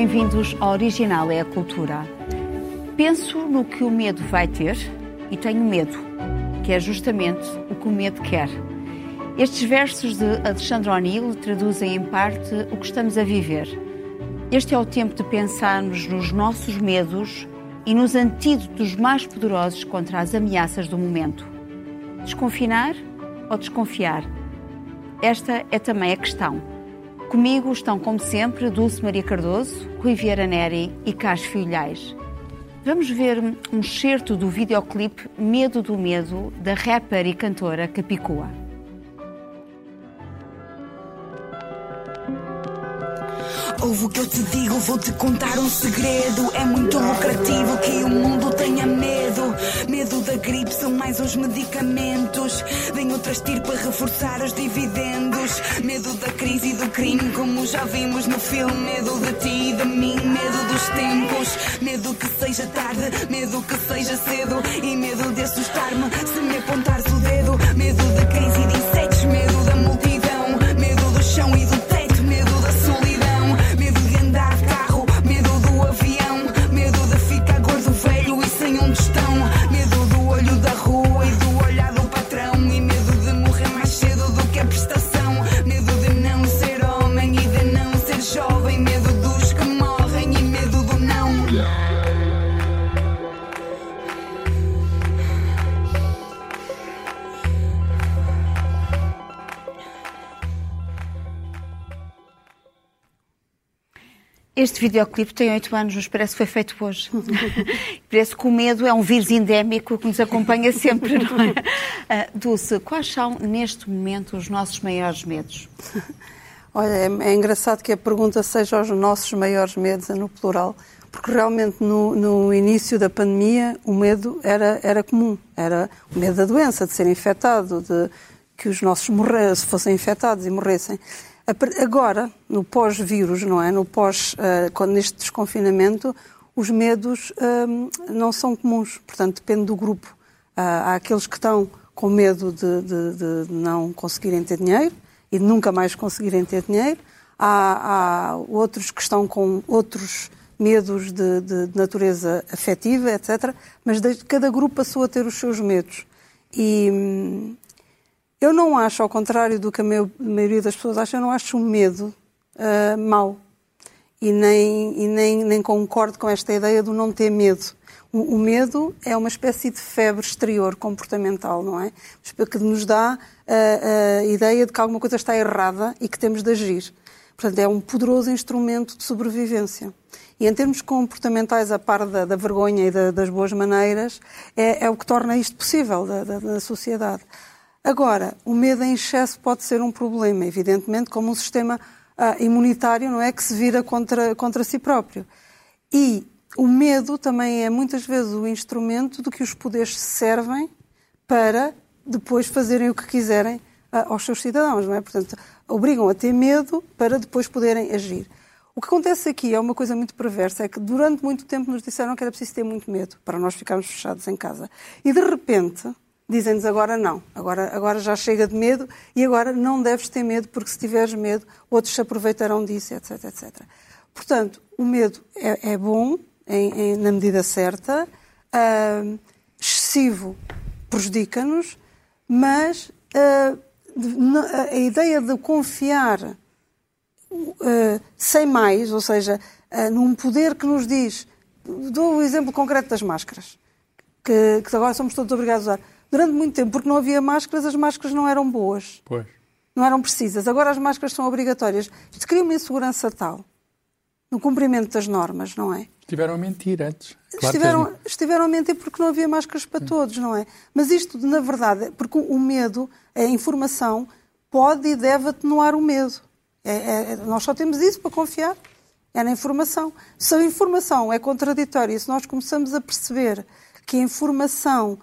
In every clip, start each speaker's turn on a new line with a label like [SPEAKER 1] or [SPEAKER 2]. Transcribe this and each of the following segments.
[SPEAKER 1] Bem-vindos ao Original é a Cultura. Penso no que o medo vai ter e tenho medo, que é justamente o que o medo quer. Estes versos de Alexandre O'Neill traduzem em parte o que estamos a viver. Este é o tempo de pensarmos nos nossos medos e nos antídotos mais poderosos contra as ameaças do momento. Desconfinar ou desconfiar? Esta é também a questão. Comigo estão, como sempre, Dulce Maria Cardoso, Rui Vieira Neri e Carlos Filhais. Vamos ver um excerto do videoclipe Medo do Medo, da rapper e cantora Capicua.
[SPEAKER 2] Ouve o que eu te digo, vou-te contar um segredo. É muito lucrativo que o mundo tenha medo. Medo da gripe são mais os medicamentos. Vem outras tir para reforçar os dividendos. Medo da crise e do crime, como já vimos no filme. Medo de ti e de mim, medo dos tempos. Medo que seja tarde, medo que seja cedo. E medo de assustar-me se me apontares o dedo. Medo da crise e de insetos,
[SPEAKER 1] Este videoclipe tem oito anos, mas parece que foi feito hoje. parece que o medo é um vírus endémico que nos acompanha sempre, não é? Ah, Dulce, quais são, neste momento, os nossos maiores medos?
[SPEAKER 3] Olha, é, é engraçado que a pergunta seja os nossos maiores medos, é no plural, porque realmente no, no início da pandemia o medo era, era comum. Era o medo da doença, de ser infectado, de que os nossos morre, se fossem infectados e morressem. Agora, no pós-vírus, não é? No pós, eh, quando neste desconfinamento, os medos hum, não são comuns. Portanto, depende do grupo. Ah, há aqueles que estão com medo de, de- de não conseguirem ter dinheiro e de nunca mais conseguirem ter dinheiro. Há, há outros que estão com outros medos de, de- natureza afetiva, etc. Mas cada grupo passou a ter os seus medos. E hum, eu não acho, ao contrário do que a maioria das pessoas acha, eu não acho o medo ah, mau. E, nem, e nem, nem concordo com esta ideia do não ter medo. O, o medo é uma espécie de febre exterior comportamental, não é? Que nos dá ah, a ideia de que alguma coisa está errada e que temos de agir. Portanto, é um poderoso instrumento de sobrevivência. E em termos comportamentais, a par da, da vergonha e da- das boas maneiras, é, é o que torna isto possível da- da sociedade. Agora, o medo em excesso pode ser um problema, evidentemente, como um sistema ah, imunitário, não é? Que se vira contra, contra si próprio. E o medo também é muitas vezes o instrumento de que os poderes servem para depois fazerem o que quiserem ah, aos seus cidadãos, não é? Portanto, obrigam a ter medo para depois poderem agir. O que acontece aqui é uma coisa muito perversa, é que durante muito tempo nos disseram que era preciso ter muito medo para nós ficarmos fechados em casa. E de repente dizem-nos agora não, agora, agora já chega de medo e agora não deves ter medo porque se tiveres medo outros se aproveitarão disso, etc, etc. Portanto, o medo é, é bom em- em- na medida certa, ah, excessivo prejudica-nos, mas ah, na- a ideia de confiar uh, sem mais, ou seja, uh, num poder que nos diz. Dou o exemplo concreto das máscaras, que, que agora somos todos obrigados a usar. Durante muito tempo, porque não havia máscaras, as máscaras não eram boas,
[SPEAKER 4] Pois.
[SPEAKER 3] não eram precisas. Agora as máscaras são obrigatórias. Isto cria uma insegurança tal no cumprimento das normas, não é?
[SPEAKER 4] Estiveram a mentir antes. Claro que
[SPEAKER 3] estiveram,
[SPEAKER 4] eles-
[SPEAKER 3] estiveram a mentir porque não havia máscaras para todos, não é? Mas isto, na verdade, porque o medo, a informação, pode e deve atenuar o medo. É- é- nós só temos isso para confiar. É na informação. Se a informação é contraditória, se nós começamos a perceber que a informação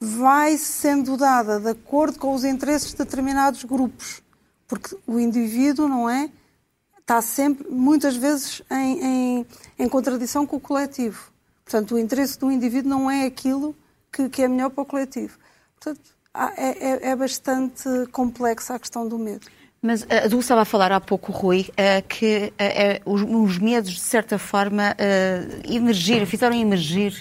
[SPEAKER 3] vai sendo dada de acordo com os interesses de determinados grupos, porque o indivíduo, não é? está sempre, muitas vezes, em, em- em contradição com o coletivo. Portanto, o interesse do indivíduo não é aquilo que, que é melhor para o coletivo. Portanto, é, é- é bastante complexa a questão do medo.
[SPEAKER 1] Mas a Dulce estava a falar há pouco, Rui, uh, que uh, os, os, medos, de certa forma, uh, emergir, fizeram emergir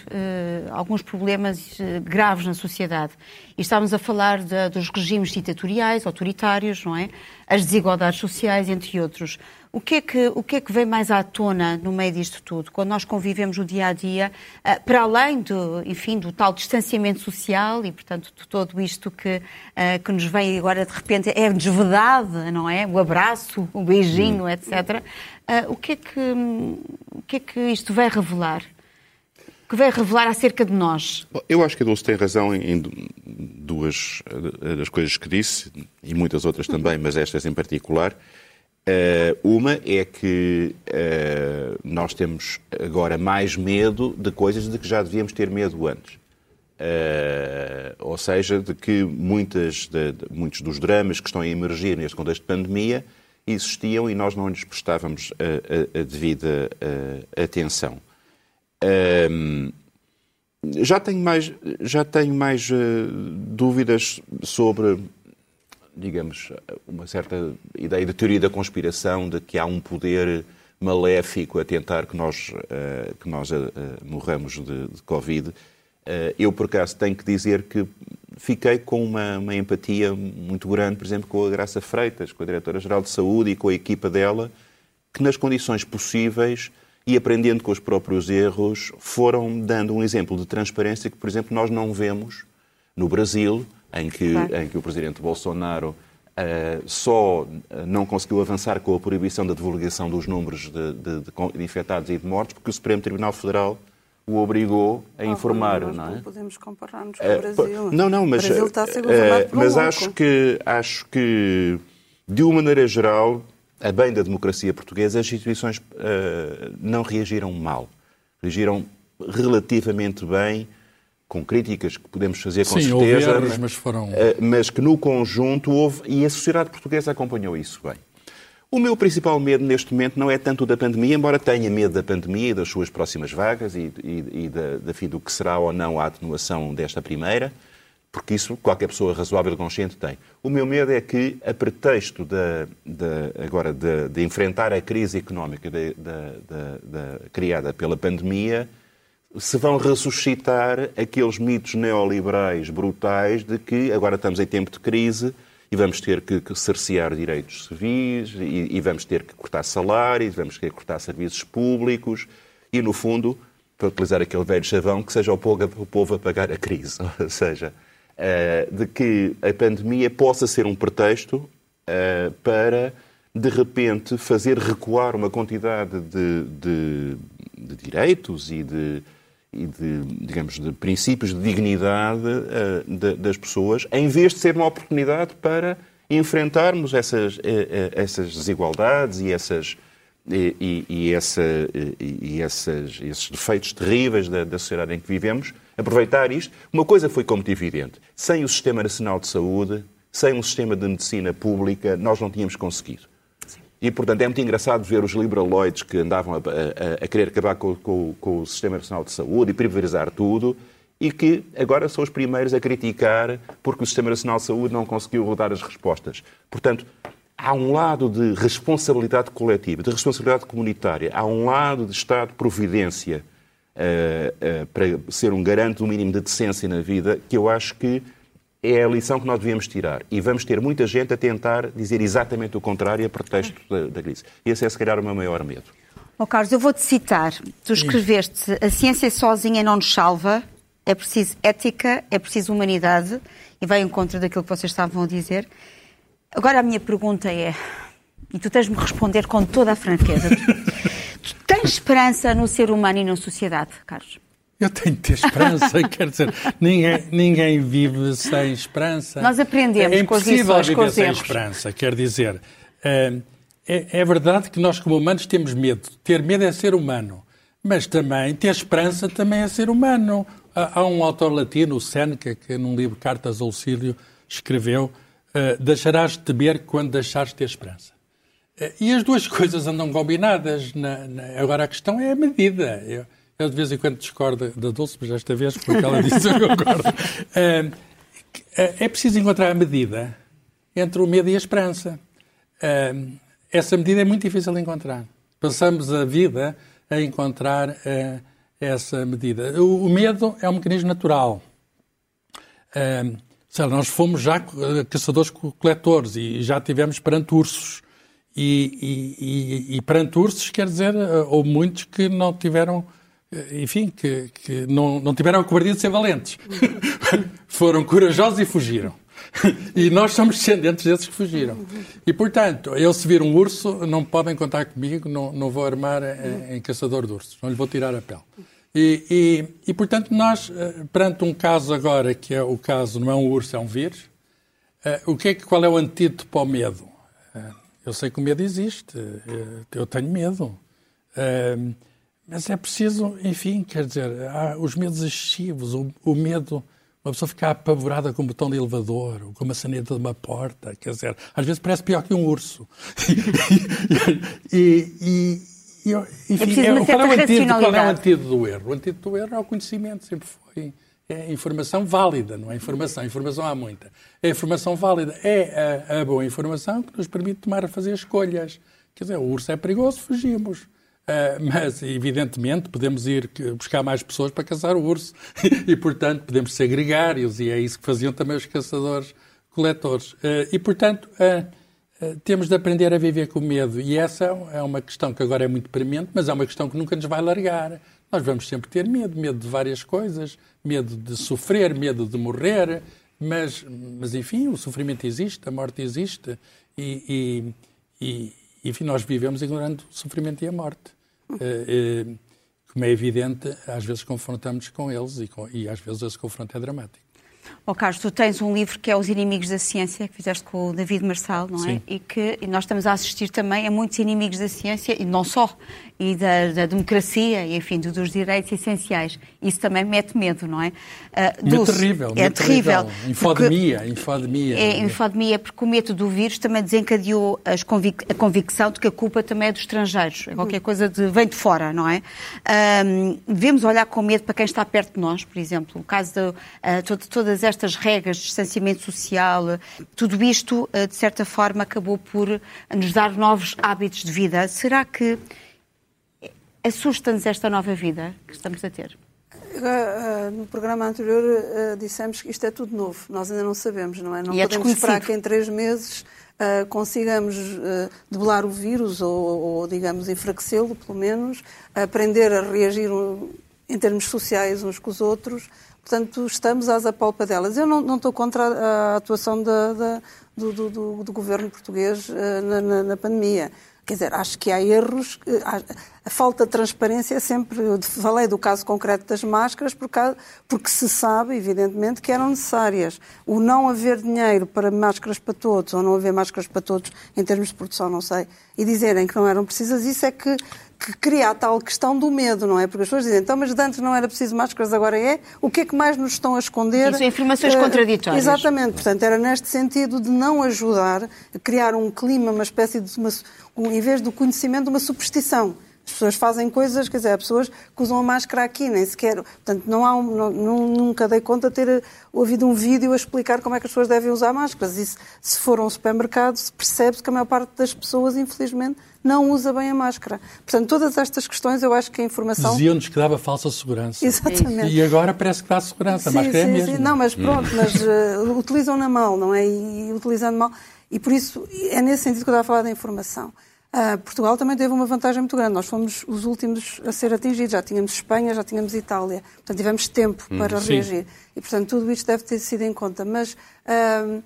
[SPEAKER 1] alguns problemas graves na sociedade. E estávamos a falar de, dos regimes ditatoriais, autoritários, não é? As desigualdades sociais, entre outros. O que, é que, o que é que vem mais à tona no meio disto tudo? Quando nós convivemos o dia a dia, uh, para além do, enfim, do tal distanciamento social e, portanto, de tudo isto que, uh, que nos vem agora de repente é desvedado, não é? O abraço, o beijinho, hum. etc. Uh, o, que é que, o que é que isto vai revelar? que vai revelar acerca de nós?
[SPEAKER 5] Eu acho que a Dulce tem razão em duas das coisas que disse, e muitas outras também, mas estas em particular. Uh, uma é que uh, nós temos agora mais medo de coisas de que já devíamos ter medo antes. Uh, ou seja, de que muitas de, de, muitos dos dramas que estão a emergir neste contexto de pandemia existiam e nós não lhes prestávamos a, a, a devida atenção. já tenho mais, já tenho mais dúvidas sobre digamos, uma certa ideia de teoria da conspiração, de que há um poder maléfico a tentar que nós, uh, que nós uh, morramos de, de Covid. Uh, eu, por acaso, tenho que dizer que fiquei com uma, uma, empatia muito grande, por exemplo, com a Graça Freitas, com a Diretora-Geral de Saúde e com a equipa dela, que nas condições possíveis e aprendendo com os próprios erros, foram dando um exemplo de transparência que, por exemplo, nós não vemos no Brasil, em que, claro. em que o presidente Bolsonaro uh, só eh, não conseguiu avançar com a proibição da divulgação dos números de, de, de, de infectados e de mortos, porque o Supremo Tribunal Federal o obrigou a informar,
[SPEAKER 3] nós
[SPEAKER 5] não
[SPEAKER 3] é? Não podemos comparar-nos com o eh, Brasil.
[SPEAKER 5] Não, não, mas,
[SPEAKER 3] o Brasil está a ser governado por
[SPEAKER 5] mas
[SPEAKER 3] um
[SPEAKER 5] acho que acho que de uma maneira geral, a bem da democracia portuguesa, as instituições uh, não reagiram mal, reagiram relativamente bem com críticas que podemos fazer com
[SPEAKER 4] Sim,
[SPEAKER 5] certeza,
[SPEAKER 4] erros, mas, foram...
[SPEAKER 5] Eh, mas que no conjunto houve, e a sociedade portuguesa acompanhou isso bem. O meu principal medo neste momento não é tanto da pandemia, embora tenha medo da pandemia e das suas próximas vagas e, e, e da, da, do que será ou não a atenuação desta primeira, porque isso qualquer pessoa razoável e consciente tem. O meu medo é que, a pretexto de, de agora de, de, enfrentar a crise económica criada pela pandemia, se vão ressuscitar aqueles mitos neoliberais brutais de que agora estamos em tempo de crise e vamos ter que, cercear direitos civis e, e, vamos ter que cortar salários, vamos ter que cortar serviços públicos e, no fundo, para utilizar aquele velho chavão, que seja o povo, o povo a pagar a crise. Ou seja, uh, de que a pandemia possa ser um pretexto uh, para, de repente, fazer recuar uma quantidade de, de, de direitos e de e de, digamos, de princípios de dignidade uh, de, das pessoas, em vez de ser uma oportunidade para enfrentarmos essas, uh, essas desigualdades e essas e, e, essa, e essas, esses defeitos terríveis da, da, sociedade em que vivemos, aproveitar isto. Uma coisa foi como evidente: sem o Sistema Nacional de Saúde, sem um sistema de medicina pública, nós não tínhamos conseguido. E, portanto, é muito engraçado ver os liberaloides que andavam a, a, a querer acabar com, com, com, o Sistema Nacional de Saúde e privatizar tudo e que agora são os primeiros a criticar porque o Sistema Nacional de Saúde não conseguiu dar as respostas. Portanto, há um lado de responsabilidade coletiva, de responsabilidade comunitária, há um lado de Estado de providência uh, uh, para ser um garante do mínimo de decência na vida que eu acho que é a lição que nós devemos tirar. E vamos ter muita gente a tentar dizer exatamente o contrário a pretexto da, da crise. E esse é, se calhar, o meu maior medo.
[SPEAKER 1] Oh, Carlos, eu vou-te citar. Tu escreveste: a ciência sozinha não nos salva, é preciso ética, é preciso humanidade, e vai em contra daquilo que vocês estavam a dizer. Agora a minha pergunta é, e tu tens-me responder com toda a franqueza: tu tens esperança no ser humano e na sociedade, Carlos?
[SPEAKER 4] Eu tenho de ter esperança, quer dizer, ninguém, ninguém vive sem esperança.
[SPEAKER 1] Nós aprendemos
[SPEAKER 4] é
[SPEAKER 1] com as lições,
[SPEAKER 4] viver
[SPEAKER 1] com os
[SPEAKER 4] sem
[SPEAKER 1] erros.
[SPEAKER 4] esperança, quer dizer, é, é, verdade que nós como humanos temos medo. Ter medo é ser humano, mas também ter esperança também é ser humano. Há, um autor latino, Seneca, que num livro Cartas ao Cílio escreveu uh, deixarás de temer quando deixares de ter esperança. Uh, e as duas coisas andam combinadas. Na, na, agora a questão é a medida. Eu, eu de vez em quando discordo da Dulce, mas esta vez, porque ela disse, eu concordo. É, é preciso encontrar a medida entre o medo e a esperança. Uh, essa medida é muito difícil de encontrar. Passamos a vida a encontrar uh, essa medida. O, o, medo é um mecanismo natural. Uh, lá, nós fomos já caçadores-coletores e já tivemos perante ursos. E, e, e, e, perante ursos, quer dizer, houve muitos que não tiveram, enfim, que, que não, não tiveram a cobardia de ser valentes. Foram corajosos e fugiram. e nós somos descendentes desses que fugiram. E, portanto, eu se vir um urso, não podem contar comigo, não, não vou armar em, em caçador de ursos, não lhe vou tirar a pele. E, e, e, portanto, nós, eh, perante um caso agora, que é o caso, não é um urso, é um vírus, uh, o que é, qual é o antídoto para o medo? Uh, eu sei que o medo existe, uh, eu tenho medo. Mas é preciso, enfim, quer dizer, há os medos excessivos, o, o medo uma pessoa ficar apavorada com o botão de elevador ou com a maçaneta de uma porta, quer dizer, às vezes parece pior que um urso. e, e, e, enfim, é, qual, é o antídoto, qual é o antídoto do erro? O antídoto do erro é o conhecimento, sempre foi. É informação válida, não é informação. Informação há muita. A informação válida é a, a boa informação que nos permite tomar a fazer escolhas. Quer dizer, o urso é perigoso, fugimos. Uh, mas, evidentemente, podemos ir buscar mais pessoas para caçar o urso. E, portanto, podemos ser gregários e é isso que faziam também os caçadores-coletores. Uh, e, portanto, uh, temos de aprender a viver com medo. E essa é uma questão que agora é muito premente, mas é uma questão que nunca nos vai largar. Nós vamos sempre ter medo, medo de várias coisas, medo de sofrer, medo de morrer, mas, mas enfim, o sofrimento existe, a morte existe. E, e, e enfim, nós vivemos ignorando o sofrimento e a morte. Eh, eh, como é evidente, às vezes confrontamos com eles e, com, e às vezes esse confronto é dramático.
[SPEAKER 1] Oh, Carlos, tu tens um livro que é Os Inimigos da Ciência, que fizeste com o David Marçal, não é? Sim. E que e nós estamos a assistir também a muitos inimigos da ciência, e não só, e da, da democracia, e enfim, dos direitos essenciais. Isso também mete medo, não é?
[SPEAKER 4] Uh, é terrível. É terrível. Infodemia, infodemia.
[SPEAKER 1] É infodemia, porque o medo do vírus também desencadeou convic a convicção de que a culpa também é dos estrangeiros. É qualquer coisa de vem de fora, não é? Um, devemos olhar com medo para quem está perto de nós, por exemplo. O caso de uh, todo, todas estas regras de distanciamento social, tudo isto, uh, de certa forma, acabou por nos dar novos hábitos de vida. Será que Assusta-nos esta nova vida que estamos a ter?
[SPEAKER 3] Uh, no programa anterior uh, dissemos que isto é tudo novo. Nós ainda não sabemos, não é? Não e é podemos é esperar que em três meses uh, consigamos debelar o vírus ou, ou digamos, enfraquecê-lo, pelo menos, aprender a reagir em termos sociais uns com os outros. Portanto, estamos às apalpadelas. Eu não, não estou contra a, atuação da, da, do, do, do, do, governo português na, na, na pandemia. Quer dizer, acho que há erros, a falta de transparência é sempre. Eu falei do caso concreto das máscaras porque se sabe, evidentemente, que eram necessárias. O não haver dinheiro para máscaras para todos, ou não haver máscaras para todos em termos de produção, não sei, e dizerem que não eram precisas, isso é que que cria a tal questão do medo, não é? Porque as pessoas dizem, então, mas antes não era preciso máscaras, agora é. O que é que mais nos estão a esconder?
[SPEAKER 1] Isso, informações uh, contraditórias.
[SPEAKER 3] Exatamente. Portanto, era neste sentido de não ajudar a criar um clima, uma espécie de, uma, um, em vez do conhecimento, uma superstição. As pessoas fazem coisas, quer dizer, há pessoas que usam a máscara aqui, nem sequer. Portanto, não há um, não, nunca dei conta de ter ouvido um vídeo a explicar como é que as pessoas devem usar máscaras. E se, se for a um supermercado, percebe-se que a maior parte das pessoas, infelizmente, não usa bem a máscara. Portanto, todas estas questões eu acho que a informação.
[SPEAKER 4] Diziam-nos que dava falsa segurança.
[SPEAKER 3] Exatamente.
[SPEAKER 4] E agora parece que dá segurança. Sim, a máscara é sim, é mesmo. Sim.
[SPEAKER 3] Não, mas pronto, mas uh, utilizam-na mal, não é? E utilizando mal. E por isso é nesse sentido que eu estava a falar da informação. Uh, Portugal também teve uma vantagem muito grande. Nós fomos os últimos a ser atingidos. Já tínhamos Espanha, já tínhamos Itália. Portanto, tivemos tempo hum, para reagir. E, portanto, tudo isto deve ter sido em conta. Mas uh,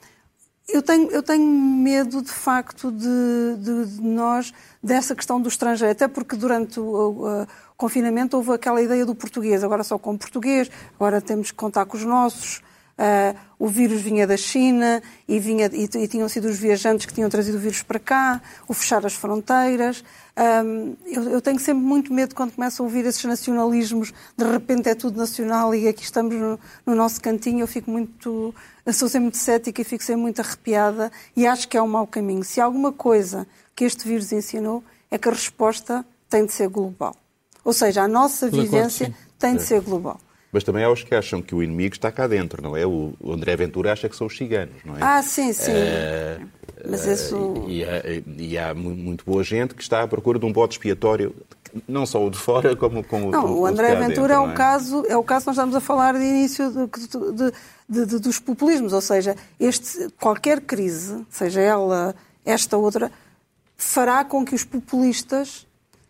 [SPEAKER 3] eu, tenho, eu tenho medo, de facto, de, de, de, nós, dessa questão do estrangeiro. Até porque durante o, o confinamento houve aquela ideia do português. Agora só com português, agora temos que contar com os nossos. Uh, o vírus vinha da China e, vinha, e, e, tinham sido os viajantes que tinham trazido o vírus para cá, o fechar as fronteiras. Um, eu, eu, tenho sempre muito medo quando começo a ouvir esses nacionalismos, de repente é tudo nacional e aqui estamos no, no nosso cantinho. Eu fico muito. Eu sou sempre muito cética e fico sempre muito arrepiada e acho que é um mau caminho. Se há alguma coisa que este vírus ensinou é que a resposta tem de ser global. Ou seja, a nossa vivência tem de ser global.
[SPEAKER 5] Mas também há os que acham que o inimigo está cá dentro, não é? O André Ventura acha que são os ciganos, não é?
[SPEAKER 3] Ah, sim, sim. Uh, Mas isso...
[SPEAKER 5] E, há, e há muito boa gente que está à procura de um bode expiatório não só o de fora, como, como
[SPEAKER 3] não,
[SPEAKER 5] o,
[SPEAKER 3] o André
[SPEAKER 5] Ventura
[SPEAKER 3] dentro, é, o é? caso, é o caso que nós estamos a falar de início de, de, de, dos populismos, ou seja, este, qualquer crise, seja ela esta ou outra, fará com que os populistas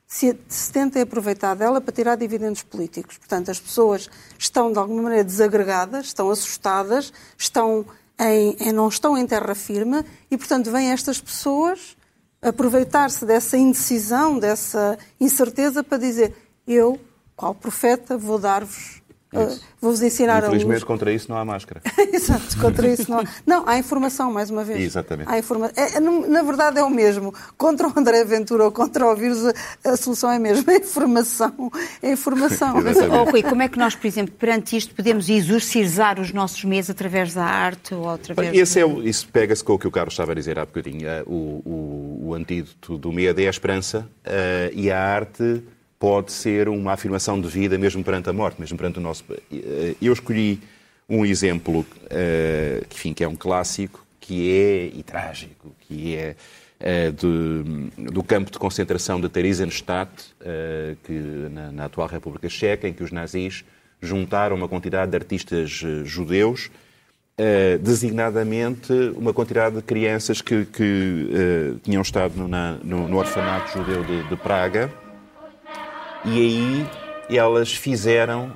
[SPEAKER 3] se, se tentem aproveitar dela para tirar dividendos políticos. Portanto, as pessoas estão de alguma maneira desagregadas, estão assustadas, estão em, em não estão em terra firme e, portanto, vêm estas pessoas aproveitar-se dessa indecisão, dessa incerteza para dizer eu, qual profeta, vou dar-vos Uh, Vou-vos ensinar
[SPEAKER 5] Infelizmente,
[SPEAKER 3] a luz.
[SPEAKER 5] contra isso não há máscara.
[SPEAKER 3] Exato, contra isso não há. Não, há informação, mais uma vez.
[SPEAKER 5] Exatamente.
[SPEAKER 3] Há informa... É, é na verdade, é o mesmo. Contra o André Ventura ou contra o vírus, a solução é a mesma. É informação. É informação.
[SPEAKER 1] Oh, Rui, como é que nós, por exemplo, perante isto, podemos exorcizar os nossos medos através da arte ou através.
[SPEAKER 5] Esse é o, isso pega-se com o que o Carlos estava a dizer há bocadinho. O, o, o antídoto do medo é a esperança uh, e a arte pode ser uma afirmação de vida mesmo perante a morte, mesmo perante o nosso. Eh, eu escolhi um exemplo, uh, que, enfim, que é um clássico, que é, e trágico, que é uh, de, do campo de concentração de Theresienstadt, uh, que, na, na, atual República Checa, em que os nazis juntaram uma quantidade de artistas judeus, designadamente uma quantidade de crianças que, que tinham estado no, na, no, no orfanato judeu de, de Praga, e aí elas fizeram,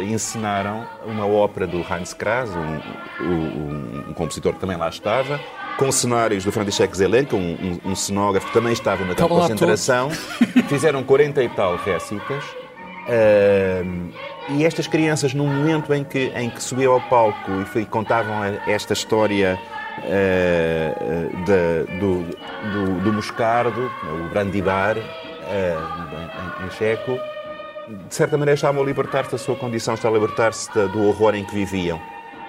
[SPEAKER 5] ensinaram uma ópera do Heinz Kras, um, um, um, compositor que também lá estava, com cenários do František Zelenka, um, um, cenógrafo que também estava na concentração. Fizeram 40 e tal récitas. Uh, e estas crianças, no momento em que, em que subiam ao palco e, foi, contavam esta história uh, de, do, do, do Moscardo, o Brandibar, em, checo, de certa maneira estavam a libertar-se da sua condição, estavam a libertar-se do horror em que viviam.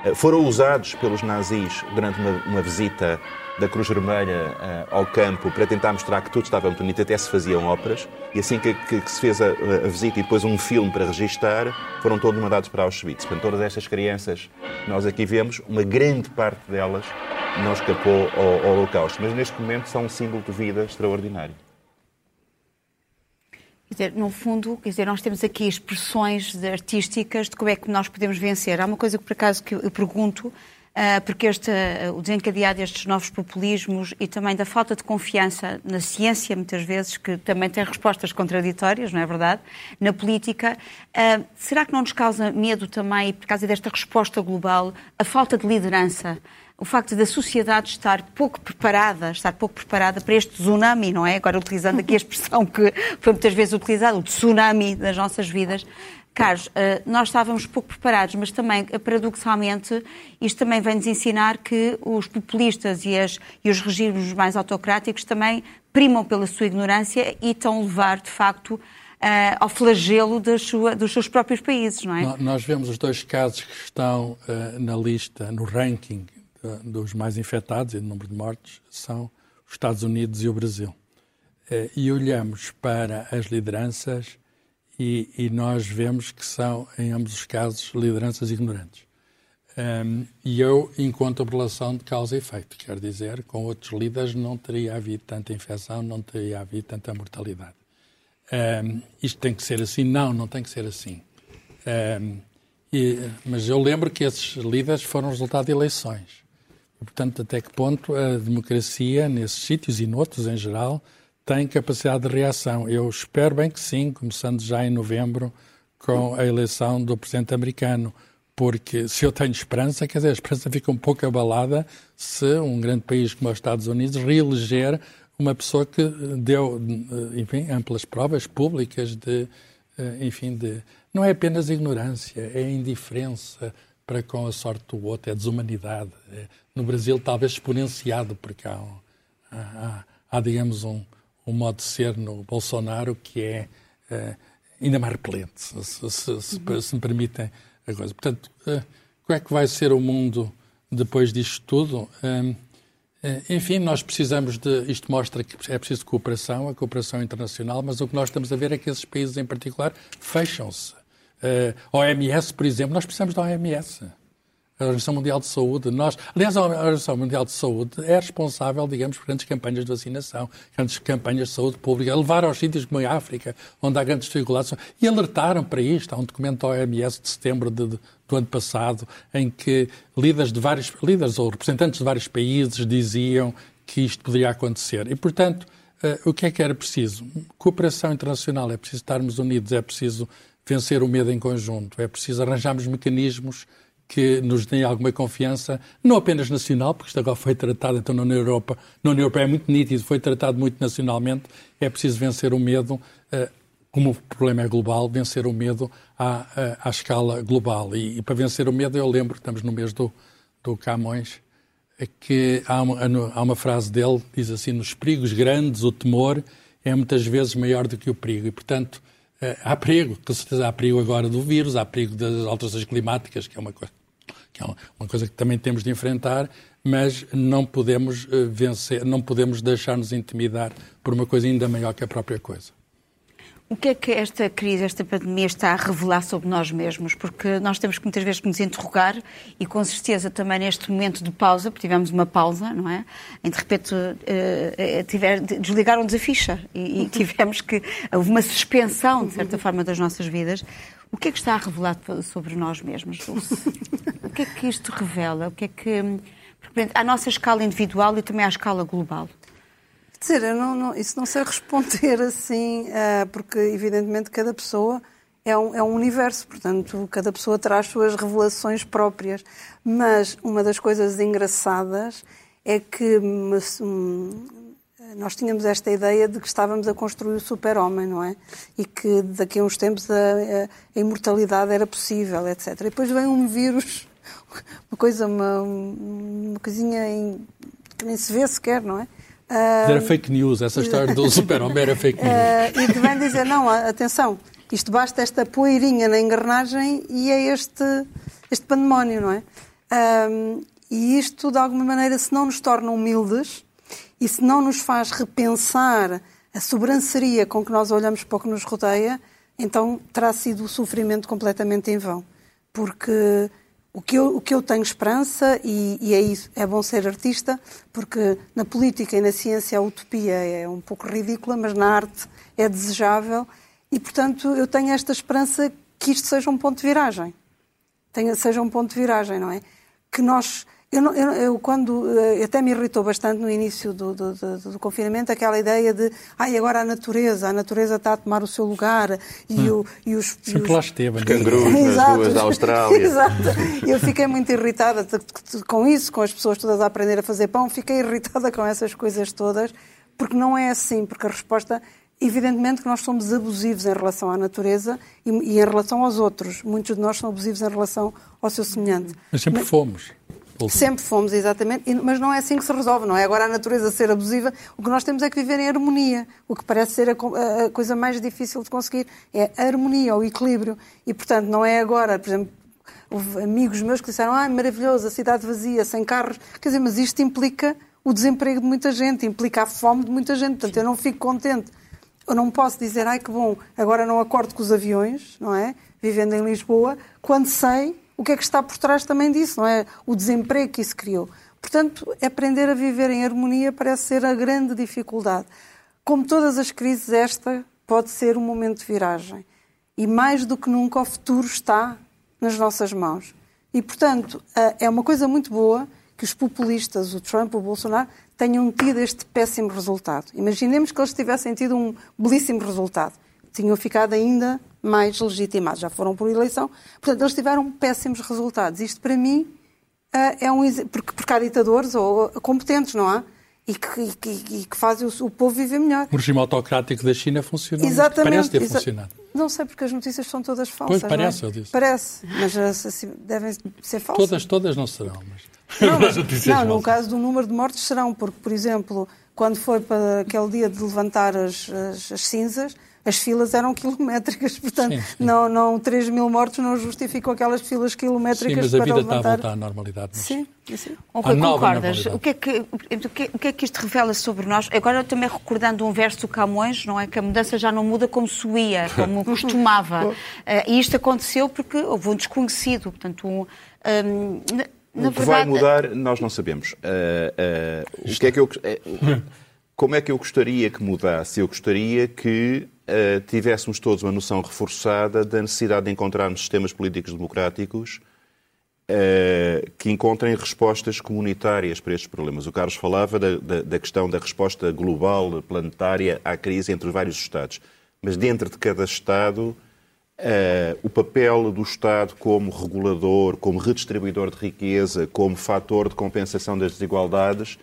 [SPEAKER 5] Uh, foram usados pelos nazis durante uma, uma visita da Cruz Vermelha uh, ao campo para tentar mostrar que tudo estava bonito, até se faziam óperas, e assim que, que, que se fez a, a, visita e depois um filme para registar, foram todos mandados para Auschwitz. Portanto, todas estas crianças que nós aqui vemos, uma grande parte delas não escapou ao, ao Holocausto, mas neste momento são um símbolo de vida extraordinário.
[SPEAKER 1] Quer dizer, no fundo, quer dizer, nós temos aqui expressões artísticas de como é que nós podemos vencer. Há uma coisa que, por acaso, que eu pergunto, uh, porque este, uh, o desencadear destes novos populismos e também da falta de confiança na ciência, muitas vezes, que também tem respostas contraditórias, não é verdade? Na política, uh, será que não nos causa medo também, por causa desta resposta global, a falta de liderança? O facto da sociedade estar pouco preparada, estar pouco preparada para este tsunami, não é? Agora utilizando aqui a expressão que foi muitas vezes utilizada, o tsunami das nossas vidas. Carlos, eh, nós estávamos pouco preparados, mas também, eh, paradoxalmente, isto também vem-nos ensinar que os populistas e, as, e, os regimes mais autocráticos também primam pela sua ignorância e estão a levar, de facto, Uh, ao flagelo sua, dos seus próprios países, não é?
[SPEAKER 4] Nós vemos os dois casos que estão na lista, no ranking dos mais infectados e do número de mortes são os Estados Unidos e o Brasil. Eh, e olhamos para as lideranças e, e nós vemos que são, em ambos os casos, lideranças ignorantes. Um, e eu encontro relação de causa e efeito. Quer dizer, com outros líderes não teria havido tanta infecção, não teria havido tanta mortalidade. Um, isto tem que ser assim? Não, não tem que ser assim. Um, e, mas eu lembro que esses líderes foram resultado de eleições. Portanto, até que ponto a democracia, nesses sítios e noutros em geral, tem capacidade de reação? Eu espero bem que sim, começando já em novembro com a eleição do presidente americano. Porque se eu tenho esperança, quer dizer, a esperança fica um pouco abalada se um grande país como os Estados Unidos reeleger uma pessoa que deu, enfim, amplas provas públicas de, enfim, de. Não é apenas ignorância, é indiferença, para com a sorte do outro, é desumanidade. É, no Brasil, talvez exponenciado, porque há, há, há digamos, um, um, modo de ser no Bolsonaro que é, é ainda mais repelente, se, se, se, uhum. se, me permitem a coisa. Portanto, uh, como é que vai ser o mundo depois disto tudo? Uh, enfim, nós precisamos de. Isto mostra que é preciso cooperação, a cooperação internacional, mas o que nós estamos a ver é que esses países em particular fecham-se. Uh, eh, OMS, por exemplo, nós precisamos da OMS. A Organização Mundial de Saúde, nós, aliás, a Organização Mundial de Saúde é responsável, digamos, por grandes campanhas de vacinação, grandes campanhas de saúde pública, levar aos sítios como a África, onde há grandes dificuldades, e alertaram para isto. Há um documento da OMS de setembro de, de, do ano passado, em que líderes de vários, líderes ou representantes de vários países diziam que isto poderia acontecer. E, portanto, uh, o que é que era preciso? Cooperação internacional, é preciso estarmos unidos, é preciso vencer o medo em conjunto, é preciso arranjarmos mecanismos que nos deem alguma confiança, não apenas nacional, porque isto agora foi tratado então na União Europeia, na União Europeia é muito nítido, foi tratado muito nacionalmente, é preciso vencer o medo, uh, como o problema é global, vencer o medo à, à, à escala global. E, e, para vencer o medo, eu lembro, estamos no mês do, do Camões, é que há uma, há uma frase dele, diz assim, nos perigos grandes o temor é muitas vezes maior do que o perigo. E, portanto, há perigo, com certeza há perigo agora do vírus, há perigo das alterações climáticas, que é uma coisa que é uma coisa que também temos de enfrentar, mas não podemos eh, vencer, não podemos deixar-nos intimidar por uma coisa ainda maior que a própria coisa.
[SPEAKER 1] O que é que esta crise, esta pandemia está a revelar sobre nós mesmos? Porque nós temos que muitas vezes nos interrogar e com certeza também neste momento de pausa, porque tivemos uma pausa, não é? Em de repente uh, tiver, desligaram-nos a ficha e, e tivemos que. Houve uma suspensão, de certa forma, das nossas vidas. O que é que está a revelar sobre nós mesmos, Dulce? o que é que isto revela? O que é que. À nossa escala individual e também à escala global
[SPEAKER 3] dizer, não, não, isso não sei responder assim, uh, porque evidentemente cada pessoa é um, é um universo, portanto, cada pessoa traz suas revelações próprias. Mas uma das coisas engraçadas é que um, nós tínhamos esta ideia de que estávamos a construir o super-homem, não é? E que daqui a uns tempos a, a, a, imortalidade era possível, etc. E depois vem um vírus, uma coisa, uma, uma coisinha em, que nem se vê sequer, não é?
[SPEAKER 4] Era fake news, essa história do super-homem era fake news.
[SPEAKER 3] Uh, e que vem dizer, não, atenção, isto basta esta poeirinha na engrenagem e é este, este pandemónio, não é? e isto, de alguma maneira, se não nos torna humildes e se não nos faz repensar a sobranceria com que nós olhamos para o que nos rodeia, então terá sido o sofrimento completamente em vão. Porque o que, eu, o que eu tenho esperança, e, e, é isso, é bom ser artista, porque na política e na ciência a utopia é um pouco ridícula, mas na arte é desejável, e portanto eu tenho esta esperança que isto seja um ponto de viragem. Tenha, seja um ponto de viragem, não é? Que nós eu, eu, eu, quando eh, até me irritou bastante no início do, do, do, do, confinamento aquela ideia de ai agora a natureza, a natureza está a tomar o seu lugar e, hum. o, e os,
[SPEAKER 4] Sempre
[SPEAKER 3] e os,
[SPEAKER 4] lá esteve,
[SPEAKER 5] os cangurus nas ruas da Austrália.
[SPEAKER 3] Exato. Eu fiquei muito irritada com isso, com as pessoas todas a aprender a fazer pão, fiquei irritada com essas coisas todas, porque não é assim, porque a resposta Evidentemente que nós somos abusivos em relação à natureza e, e, em relação aos outros. Muitos de nós são abusivos em relação ao seu semelhante.
[SPEAKER 4] Mas sempre Mas, fomos.
[SPEAKER 3] Sempre fomos, exatamente, mas não é assim que se resolve, não é? Agora a natureza ser abusiva, o que nós temos é que viver em harmonia. O que parece ser a, a coisa mais difícil de conseguir é a harmonia, o equilíbrio. E, portanto, não é agora, por exemplo, houve amigos meus que disseram, ah, maravilhoso, a cidade vazia, sem carros. Quer dizer, mas isto implica o desemprego de muita gente, implica a fome de muita gente. Portanto, eu não fico contente. Eu não posso dizer, ai que bom, agora não acordo com os aviões, não é? Vivendo em Lisboa, quando sei o que é que está por trás também disso, não é? O desemprego que isso criou. Portanto, aprender a viver em harmonia parece ser a grande dificuldade. Como todas as crises, esta pode ser um momento de viragem. E mais do que nunca, o futuro está nas nossas mãos. E, portanto, é uma coisa muito boa que os populistas, o Trump, o Bolsonaro, tenham tido este péssimo resultado. Imaginemos que eles tivessem tido um belíssimo resultado. Tinham ficado ainda mais legitimados, já foram por eleição. Portanto, eles tiveram péssimos resultados. Isto, para mim, eh, é um porque, porque há ditadores ou competentes, não há? E que, e, e que fazem o, o, povo viver melhor.
[SPEAKER 4] O regime autocrático da China funcionou. Exatamente. Parece ter exa funcionado.
[SPEAKER 3] Não sei, porque as notícias são todas falsas.
[SPEAKER 4] Pois, parece,
[SPEAKER 3] é?
[SPEAKER 4] eu disse.
[SPEAKER 3] Parece, mas assim, devem ser falsas.
[SPEAKER 4] Todas, todas não serão, mas...
[SPEAKER 3] Não, mas, não no caso do número de mortes serão, porque, por exemplo, quando foi para aquele dia de levantar as, as, as cinzas, as filas eram quilométricas, portanto, não, não 3 mil mortos não justificam aquelas filas quilométricas
[SPEAKER 4] sim, mas a vida
[SPEAKER 3] levantar...
[SPEAKER 4] está a voltar à normalidade. Mas...
[SPEAKER 3] Sim, sim.
[SPEAKER 4] Nova
[SPEAKER 1] concordas? O que, é que, o, que, o que é que isto revela sobre nós? Agora também recordando um verso do Camões, não é? Que a mudança já não muda como se ia, como costumava. Eh, e isto aconteceu porque houve um desconhecido, portanto, um, hum, na, na
[SPEAKER 5] o que
[SPEAKER 1] verdade...
[SPEAKER 5] vai mudar, nós não sabemos. Ah, ah, o que é que eu, eh, como é que eu gostaria que mudasse? Eu gostaria que ah, tivéssemos todos uma noção reforçada da necessidade de encontrarmos sistemas políticos democráticos ah, que encontrem respostas comunitárias para estes problemas. O Carlos falava da, da- da questão da resposta global, planetária à crise entre os vários Estados. Mas dentro de cada Estado, eh, o papel do Estado como regulador, como redistribuidor de riqueza, como fator de compensação das desigualdades,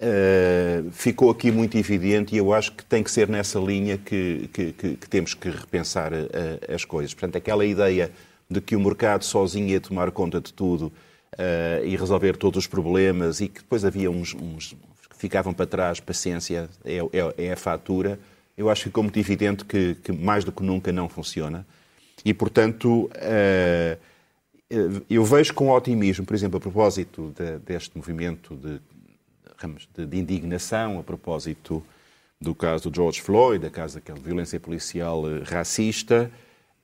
[SPEAKER 5] eh, ficou aqui muito evidente e eu acho que tem que ser nessa linha que, que- que- que temos que repensar eh, as coisas. Portanto, aquela ideia de que o mercado sozinho ia tomar conta de tudo eh, e resolver todos os problemas e que depois havia uns, uns que ficavam para trás, paciência é, é- é a fatura, eu acho que ficou muito evidente que, mais do que nunca não funciona. E, portanto, eu vejo com otimismo, por exemplo, a propósito de- deste movimento de, digamos, de, de indignação, a propósito do caso do George Floyd, da caso daquela violência policial eh, racista,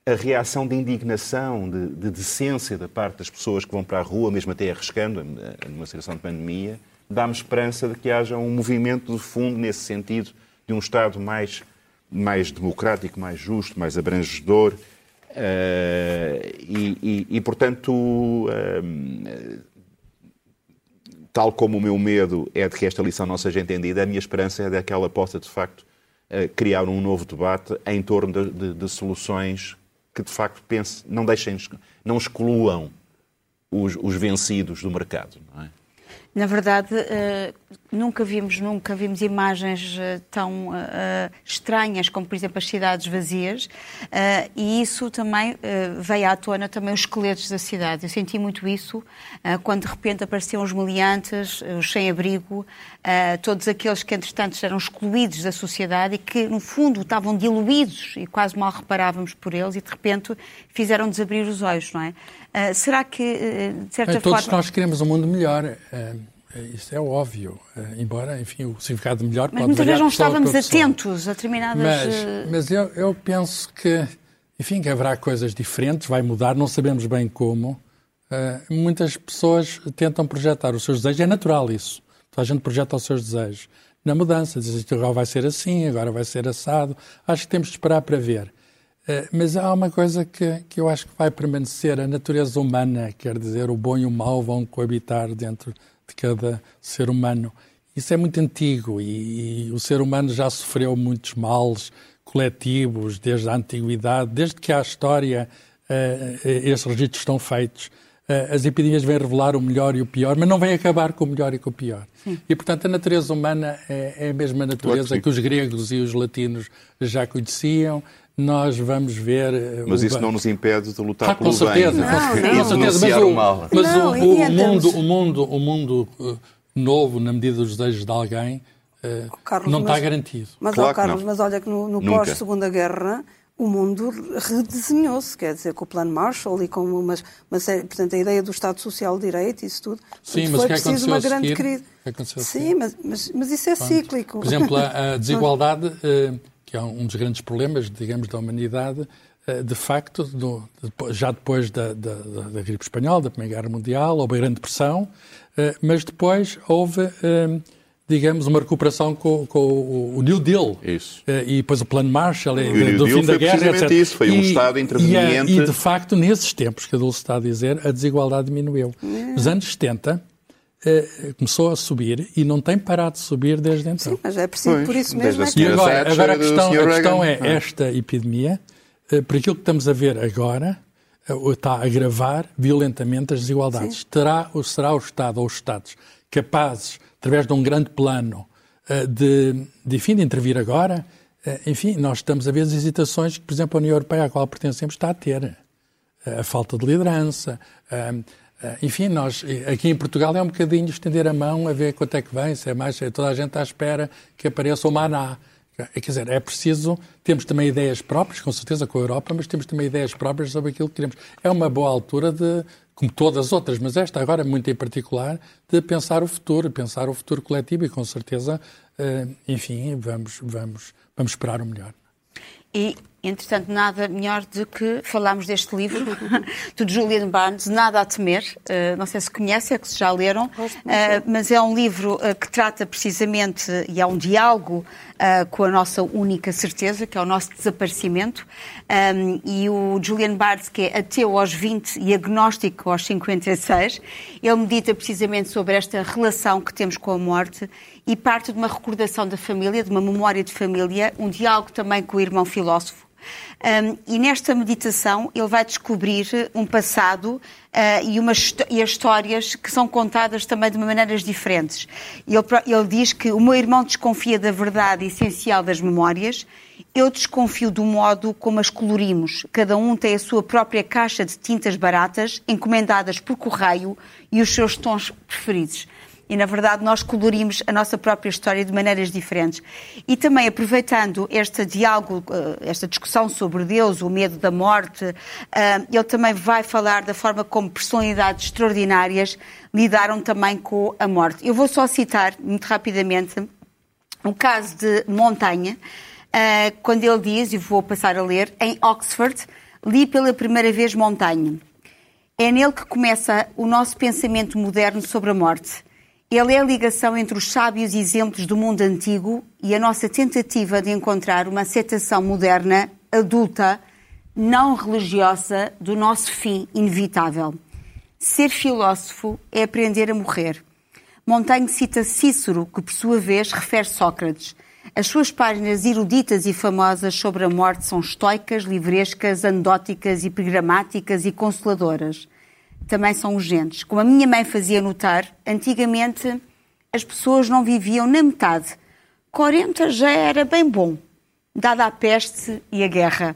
[SPEAKER 5] a reação de indignação, de, de decência da parte das pessoas que vão para a rua, mesmo até arriscando eh, numa situação de pandemia, dá-me esperança de que haja um movimento de fundo nesse sentido de um Estado mais, mais democrático, mais justo, mais abrangedor. eh, e, e- e, portanto, eh, tal como o meu medo é de que esta lição não seja entendida, a minha esperança é de que ela possa, de facto, eh, criar um novo debate em torno de, de- de soluções que, de facto, pense, não deixem, não excluam os, os vencidos do mercado. Não é?
[SPEAKER 1] Na verdade, eh, nunca vimos, nunca vimos imagens eh, tão eh, estranhas como, por exemplo, as cidades vazias, e isso também veio à tona também os esqueletos da cidade. Eu senti muito isso quando de repente apareciam os meliantes, os sem-abrigo, eh, todos aqueles que entretanto eram excluídos da sociedade e que no fundo estavam diluídos e quase mal reparávamos por eles e de repente fizeram-nos abrir os olhos, não é? Eh, será que, eh, de certa
[SPEAKER 4] todos
[SPEAKER 1] forma...
[SPEAKER 4] nós queremos um mundo melhor. Isso é óbvio. Embora, enfim, o significado melhor
[SPEAKER 1] Mas
[SPEAKER 4] pode
[SPEAKER 1] muitas vezes não estávamos atentos a determinadas.
[SPEAKER 4] Mas, mas eu, eu penso que, enfim, que haverá coisas diferentes, vai mudar, não sabemos bem como. Eh, muitas pessoas tentam projetar os seus desejos, é natural isso. Toda a gente projeta os seus desejos. Na mudança, diz isto agora vai ser assim, agora vai ser assado. Acho que temos de esperar para ver. Eh, mas há uma coisa que, que eu acho que vai permanecer: a natureza humana, quer dizer, o bom e o mau vão coabitar dentro de cada ser humano. Isso é muito antigo e, e o ser humano já sofreu muitos males coletivos desde a antiguidade, desde que há história, eh, eh, esses registros estão feitos. Eh, as epidemias vêm revelar o melhor e o pior, mas não vêm acabar com o melhor e com o pior. E, portanto, a natureza humana é, é a mesma natureza
[SPEAKER 5] sim.
[SPEAKER 4] que os gregos e os latinos já conheciam. Nós vamos ver. eh,
[SPEAKER 5] Mas
[SPEAKER 4] o
[SPEAKER 5] isso não nos impede de lutar
[SPEAKER 4] ah, com
[SPEAKER 5] pelo
[SPEAKER 4] certeza,
[SPEAKER 5] bem.
[SPEAKER 3] Não,
[SPEAKER 4] com
[SPEAKER 3] não.
[SPEAKER 4] certeza,
[SPEAKER 5] E
[SPEAKER 4] com certeza. Mas, o,
[SPEAKER 5] mal.
[SPEAKER 4] mas
[SPEAKER 3] Não,
[SPEAKER 4] o, o mundo, o mundo, o mundo eh, novo, na medida dos desejos de alguém, eh,
[SPEAKER 3] Carlos,
[SPEAKER 4] não está
[SPEAKER 3] mas-
[SPEAKER 4] garantido.
[SPEAKER 3] Mas,
[SPEAKER 5] Claro
[SPEAKER 3] ó,
[SPEAKER 5] que
[SPEAKER 3] Carlos, mas olha que no, no pós-Segunda Guerra o mundo redesenhou-se, quer dizer, com o Plano Marshall e com uma, uma série, portanto, a ideia do Estado Social de Direito e isso tudo.
[SPEAKER 4] Sim, mas
[SPEAKER 3] foi
[SPEAKER 4] que
[SPEAKER 3] preciso
[SPEAKER 4] aconteceu
[SPEAKER 3] uma grande crise. Sim, mas, mas, mas isso é cíclico.
[SPEAKER 4] Por exemplo, a, desigualdade, eh, que é um dos grandes problemas, digamos, da humanidade, eh, de facto, já depois da, da, da- gripe espanhola, da Primeira Guerra Mundial, houve a Grande Depressão, eh, mas depois houve, digamos, uma recuperação com, com o, o New Deal.
[SPEAKER 5] Isso.
[SPEAKER 4] Eh, E depois o Plano Marshall, eh,
[SPEAKER 5] o New
[SPEAKER 4] do
[SPEAKER 5] Deal
[SPEAKER 4] fim da
[SPEAKER 5] foi
[SPEAKER 4] guerra,
[SPEAKER 5] precisamente
[SPEAKER 4] etc.
[SPEAKER 5] isso, foi um Estado interveniente.
[SPEAKER 4] E, e, de facto, nesses tempos que a Dulce está a dizer, a desigualdade diminuiu.
[SPEAKER 3] É.
[SPEAKER 4] Nos anos 70, eh, começou a subir e não tem parado de subir desde então.
[SPEAKER 3] Sim, mas é preciso,
[SPEAKER 5] Pois,
[SPEAKER 3] por isso
[SPEAKER 5] desde
[SPEAKER 3] mesmo
[SPEAKER 5] a
[SPEAKER 3] é
[SPEAKER 4] E
[SPEAKER 3] que...
[SPEAKER 5] senhora
[SPEAKER 4] agora, agora a
[SPEAKER 5] e
[SPEAKER 4] questão, a questão é
[SPEAKER 5] Ah.
[SPEAKER 4] esta epidemia, eh, por aquilo que estamos a ver agora, está a agravar violentamente as desigualdades. Terá, ou será o Estado ou os Estados capazes, através de um grande plano, eh, de, de, de intervir agora? Eh, Enfim, nós estamos a ver as hesitações que, por exemplo, a União Europeia, à qual pertencemos, está a ter. Eh, A falta de liderança. Enfim, nós aqui em Portugal é um bocadinho estender a mão a ver quanto é que vem, se é mais, se toda a gente à espera que apareça o maná, Quer dizer, é preciso, temos também ideias próprias, com certeza com a Europa, mas temos também ideias próprias sobre aquilo que queremos. É uma boa altura de, como todas as outras, mas esta agora muito em particular, de pensar o futuro, pensar o futuro coletivo e com certeza, eh, enfim, vamos, vamos, vamos esperar o melhor.
[SPEAKER 1] E, entretanto, nada melhor do que falarmos deste livro, do Julian Barnes, Nada a Temer. Uh, não sei se conhecem, é que se já leram, uh, mas é um livro uh, que trata precisamente, e é um diálogo com a nossa única certeza, que é o nosso desaparecimento. Um, e o Julian Barnes, que é ateu aos 20 e agnóstico aos 56, ele medita precisamente sobre esta relação que temos com a morte e parte de uma recordação da família, de uma memória de família, um diálogo também com o irmão filósofo. Um, e nesta meditação ele vai descobrir um passado uh, e, e as histórias que são contadas também de maneiras diferentes. Ele, ele diz que o meu irmão desconfia da verdade essencial das memórias, eu desconfio do modo como as colorimos. Cada um tem a sua própria caixa de tintas baratas, encomendadas por correio e os seus tons preferidos e, na verdade, nós colorimos a nossa própria história de maneiras diferentes. E também, aproveitando este diálogo, eh, esta discussão sobre Deus, o medo da morte, eh, ele também vai falar da forma como personalidades extraordinárias lidaram também com a morte. Eu vou só citar, muito rapidamente, um caso de Montanha, eh, quando ele diz, e vou passar a ler, em Oxford, li pela primeira vez Montanha. É nele que começa o nosso pensamento moderno sobre a morte. Ele é a ligação entre os sábios exemplos do mundo antigo e a nossa tentativa de encontrar uma aceitação moderna, adulta, não religiosa do nosso fim inevitável. Ser filósofo é aprender a morrer. Montaigne cita Cícero, que por sua vez refere Sócrates. As suas páginas eruditas e famosas sobre a morte são estoicas, livrescas, anedóticas, epigramáticas e consoladoras também são urgentes. Como a minha mãe fazia notar, antigamente as pessoas não viviam na metade. 40 já era bem bom, dada a peste e a guerra.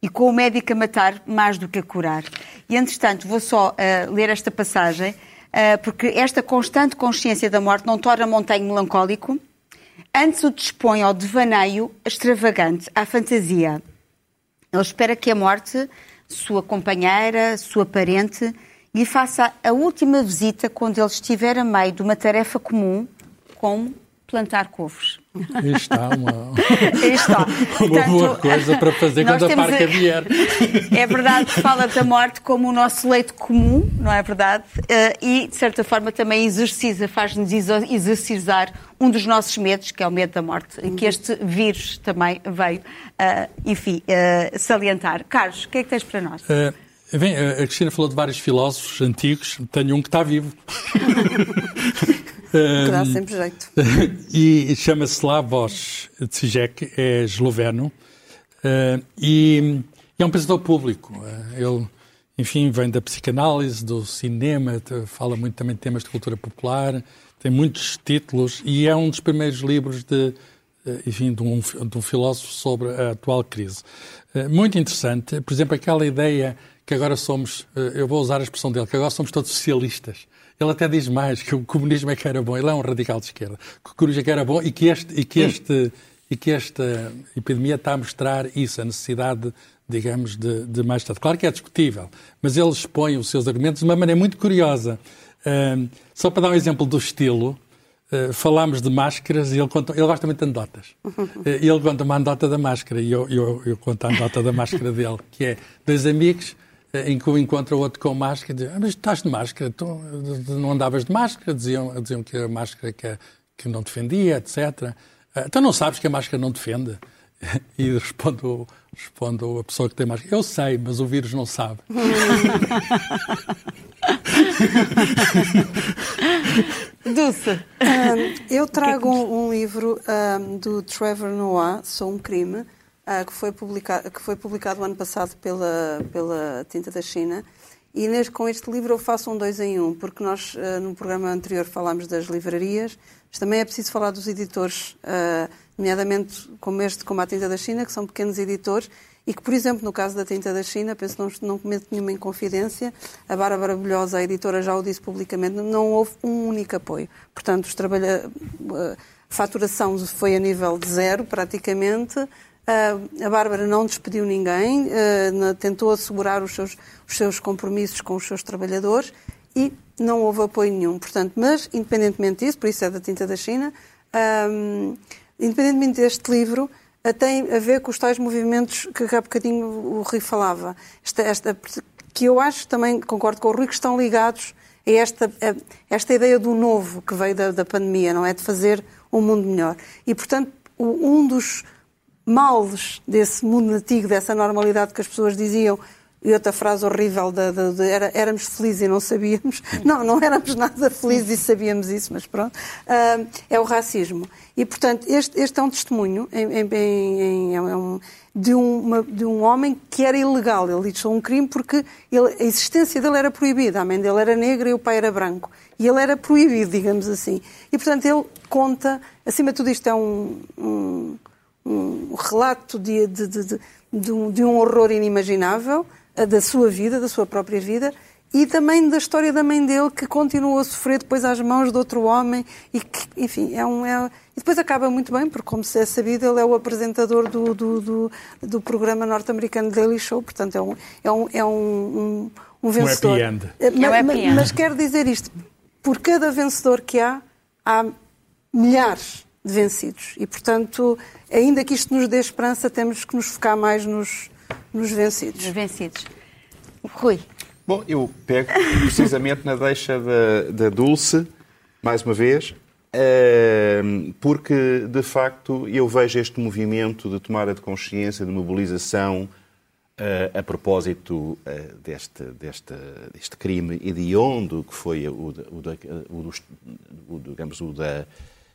[SPEAKER 1] E com o médico a matar mais do que a curar. E, entretanto, vou só uh, ler esta passagem, uh, porque esta constante consciência da morte não torna Montaigne melancólico, antes o dispõe ao devaneio extravagante, à fantasia. Ele espera que a morte, sua companheira, sua parente, lhe faça a última visita quando ele estiver a meio de uma tarefa comum, como plantar couves.
[SPEAKER 4] Aí está uma,
[SPEAKER 1] Aí está.
[SPEAKER 4] uma Portanto, boa coisa para fazer quando a parca a... vier.
[SPEAKER 1] É verdade que fala da morte como o nosso leito comum, não é verdade? Eh, e, de certa forma, também exercita, faz-nos exercizar um dos nossos medos, que é o medo da morte, que este vírus também veio, eh, enfim, eh, salientar. Carlos, o que é que tens para nós?
[SPEAKER 4] Bem, a Cristina falou de vários filósofos antigos, tenho um que está vivo.
[SPEAKER 3] que dá sempre jeito.
[SPEAKER 4] e chama-se Slavoj Zizek, é esloveno, e é um pensador público. Ele, enfim, vem da psicanálise, do cinema, fala muito também de temas de cultura popular, tem muitos títulos e é um dos primeiros livros de, enfim, de um, de um filósofo sobre a atual crise. Muito interessante, por exemplo, aquela ideia que agora somos, eh, eu vou usar a expressão dele, que agora somos todos socialistas. Ele até diz mais que o comunismo é que era bom, ele é um radical de esquerda, que o comunismo é que era bom e que, este, e que, este, e que esta epidemia está a mostrar isso, a necessidade, digamos, de, de mais Estado. Claro que é discutível, mas ele expõe os seus argumentos de uma maneira muito curiosa. Uh, só para dar um exemplo do estilo, uh, falámos de máscaras e ele, conta, ele gosta muito de anedotas. Uh, ele conta uma anedota da máscara e eu, eu, eu conto a anedota da máscara dele, que é dois amigos em que o encontra outro com máscara, diz, ah, mas estás de máscara, tu não andavas de máscara, diziam, diziam que a máscara que, que não defendia, etc. Ah, então não sabes que a máscara não defende? E responde, responde a pessoa que tem máscara, eu sei, mas o vírus não sabe.
[SPEAKER 1] Dulce.
[SPEAKER 3] Um, eu trago um, um livro um, do Trevor Noah, Sou um Crime, uh, que, foi publicado, que foi publicado ano passado pela, pela Tinta da China. E neste, com este livro eu faço um dois em um, porque nós uh, no programa anterior falámos das livrarias, mas também é preciso falar dos editores, uh, nomeadamente como este, como a Tinta da China, que são pequenos editores e que, por exemplo, no caso da Tinta da China, penso que não, não cometo nenhuma inconfidência, a Bárbara Bulhosa, a editora, já o disse publicamente, não houve um único apoio. Portanto, os trabalha, faturação foi a nível de zero, praticamente. Uh, a Bárbara não despediu ninguém, uh, tentou assegurar os seus, os seus compromissos com os seus trabalhadores e não houve apoio nenhum. Portanto, mas, independentemente disso, por isso é da tinta da China, um, independentemente deste livro, tem a ver com os tais movimentos que há bocadinho o Rui falava. Esta, esta, que eu acho, também concordo com o Rui, que estão ligados a esta, a esta ideia do novo que veio da, da pandemia, não é? De fazer um mundo melhor. E, portanto, um dos males desse mundo antigo, dessa normalidade que as pessoas diziam, e outra frase horrível de, de, de era, éramos felizes e não sabíamos. Não, não éramos nada felizes e sabíamos isso, mas pronto. Uh, é o racismo. E, portanto, este, este é um testemunho em, em, em, é um, de, uma, de um homem que era ilegal. Ele disse um crime porque ele, a existência dele era proibida. A mãe dele era negra e o pai era branco. E ele era proibido, digamos assim. E, portanto, ele conta, acima de tudo isto é um, um um relato de, de, de, de, um, de um horror inimaginável da sua vida, da sua própria vida, e também da história da mãe dele que continuou a sofrer depois às mãos de outro homem e que, enfim, é um... É... E depois acaba muito bem, porque como se é sabido, ele é o apresentador do, do, do, do programa norte-americano Daily Show, portanto é um, é um, é um, um, um vencedor. Um happy
[SPEAKER 4] end.
[SPEAKER 3] Eh, mas, é um happy end. mas quero dizer isto, por cada vencedor que há, há milhares de vencidos. E, portanto, ainda que isto nos dê esperança, temos que nos focar mais nos, nos vencidos.
[SPEAKER 1] Nos vencidos. Rui.
[SPEAKER 6] Bom, eu pego precisamente na deixa da, da Dulce, mais uma vez, ehm, porque, de facto, eu vejo este movimento de tomada de consciência, de mobilização, eh, a propósito eh, deste, deste, deste crime hediondo que foi o, o, o, o, digamos, o da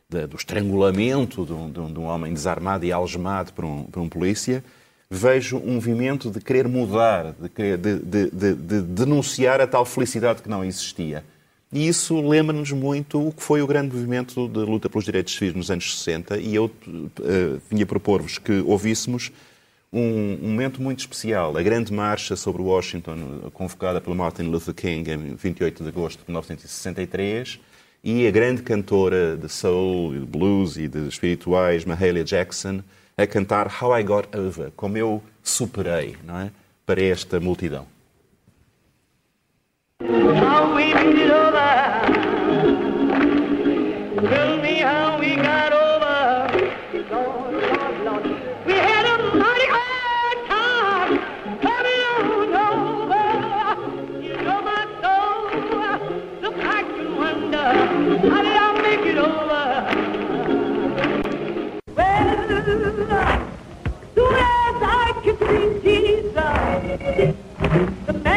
[SPEAKER 6] do estrangulamento de um, de um, homem desarmado e algemado por um, por um polícia, vejo um movimento de querer mudar, de, de, de, de, denunciar a tal felicidade que não existia. E isso lembra-nos muito o que foi o grande movimento de luta pelos direitos civis nos anos 60, e eu uh, vinha propor-vos que ouvíssemos um, um, momento muito especial, a grande marcha sobre Washington, convocada pelo Martin Luther King em 28 de agosto de 1963, e a grande cantora de soul, de blues e de espirituais, Mahalia Jackson, a cantar How I Got Over, como eu superei, não é? Para esta multidão. How we over. The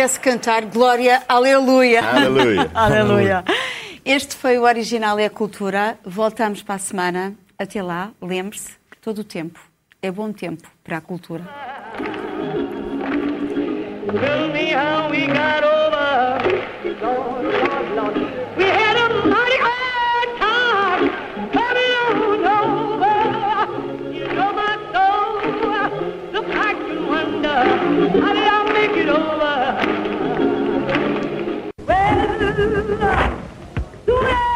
[SPEAKER 1] apetece cantar Glória, Aleluia.
[SPEAKER 6] Aleluia.
[SPEAKER 1] aleluia. Este foi o Original é a Cultura. Voltamos para a semana. Até lá, lembre-se que todo o tempo é bom tempo para a cultura. Tell me how we got over. Lord, Lord, Lord. We had a mighty hard time coming on over. You know my soul. Look, I can wonder. xuống đây